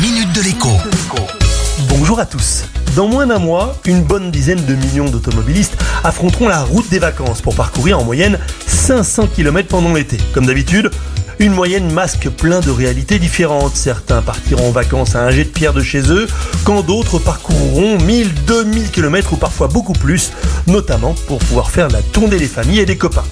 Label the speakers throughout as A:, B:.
A: minute de l'écho.
B: Bonjour à tous. Dans moins d'un mois, une bonne dizaine de millions d'automobilistes affronteront la route des vacances pour parcourir en moyenne 500 km pendant l'été. Comme d'habitude, une moyenne masque plein de réalités différentes. Certains partiront en vacances à un jet de pierre de chez eux, quand d'autres parcourront 1000, 2000 km ou parfois beaucoup plus, notamment pour pouvoir faire la tournée des familles et des copains.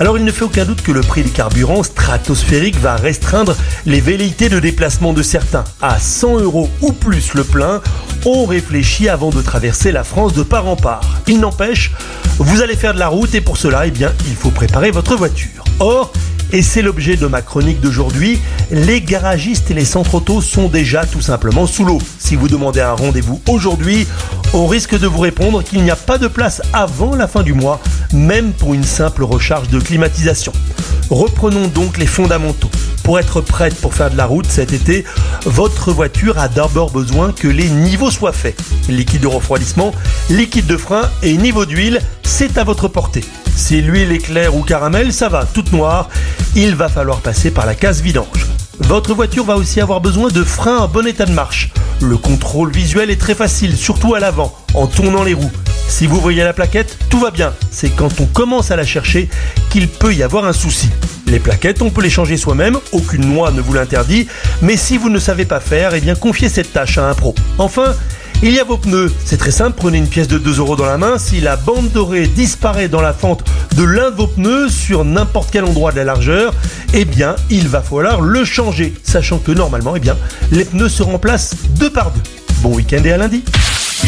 B: Alors il ne fait aucun doute que le prix des carburants stratosphériques va restreindre les velléités de déplacement de certains. À 100 euros ou plus le plein, on réfléchit avant de traverser la France de part en part. Il n'empêche, vous allez faire de la route et pour cela, eh bien, il faut préparer votre voiture. Or, et c'est l'objet de ma chronique d'aujourd'hui, les garagistes et les centres auto sont déjà tout simplement sous l'eau. Si vous demandez un rendez-vous aujourd'hui, on risque de vous répondre qu'il n'y a pas de place avant la fin du mois, même pour une simple recharge de climatisation. Reprenons donc les fondamentaux. Pour être prête pour faire de la route cet été, votre voiture a d'abord besoin que les niveaux soient faits. Liquide de refroidissement, liquide de frein et niveau d'huile, c'est à votre portée. Si l'huile est claire ou caramel, ça va, toute noire, il va falloir passer par la case vidange. Votre voiture va aussi avoir besoin de freins en bon état de marche. Le contrôle visuel est très facile, surtout à l'avant, en tournant les roues. Si vous voyez la plaquette, tout va bien. C'est quand on commence à la chercher qu'il peut y avoir un souci. Les plaquettes, on peut les changer soi-même, aucune loi ne vous l'interdit, mais si vous ne savez pas faire, eh bien confiez cette tâche à un pro. Enfin, il y a vos pneus. C'est très simple, prenez une pièce de 2 euros dans la main. Si la bande dorée disparaît dans la fente de l'un de vos pneus sur n'importe quel endroit de la largeur, eh bien, il va falloir le changer, sachant que normalement, eh bien, les pneus se remplacent deux par deux. Bon week-end et à lundi.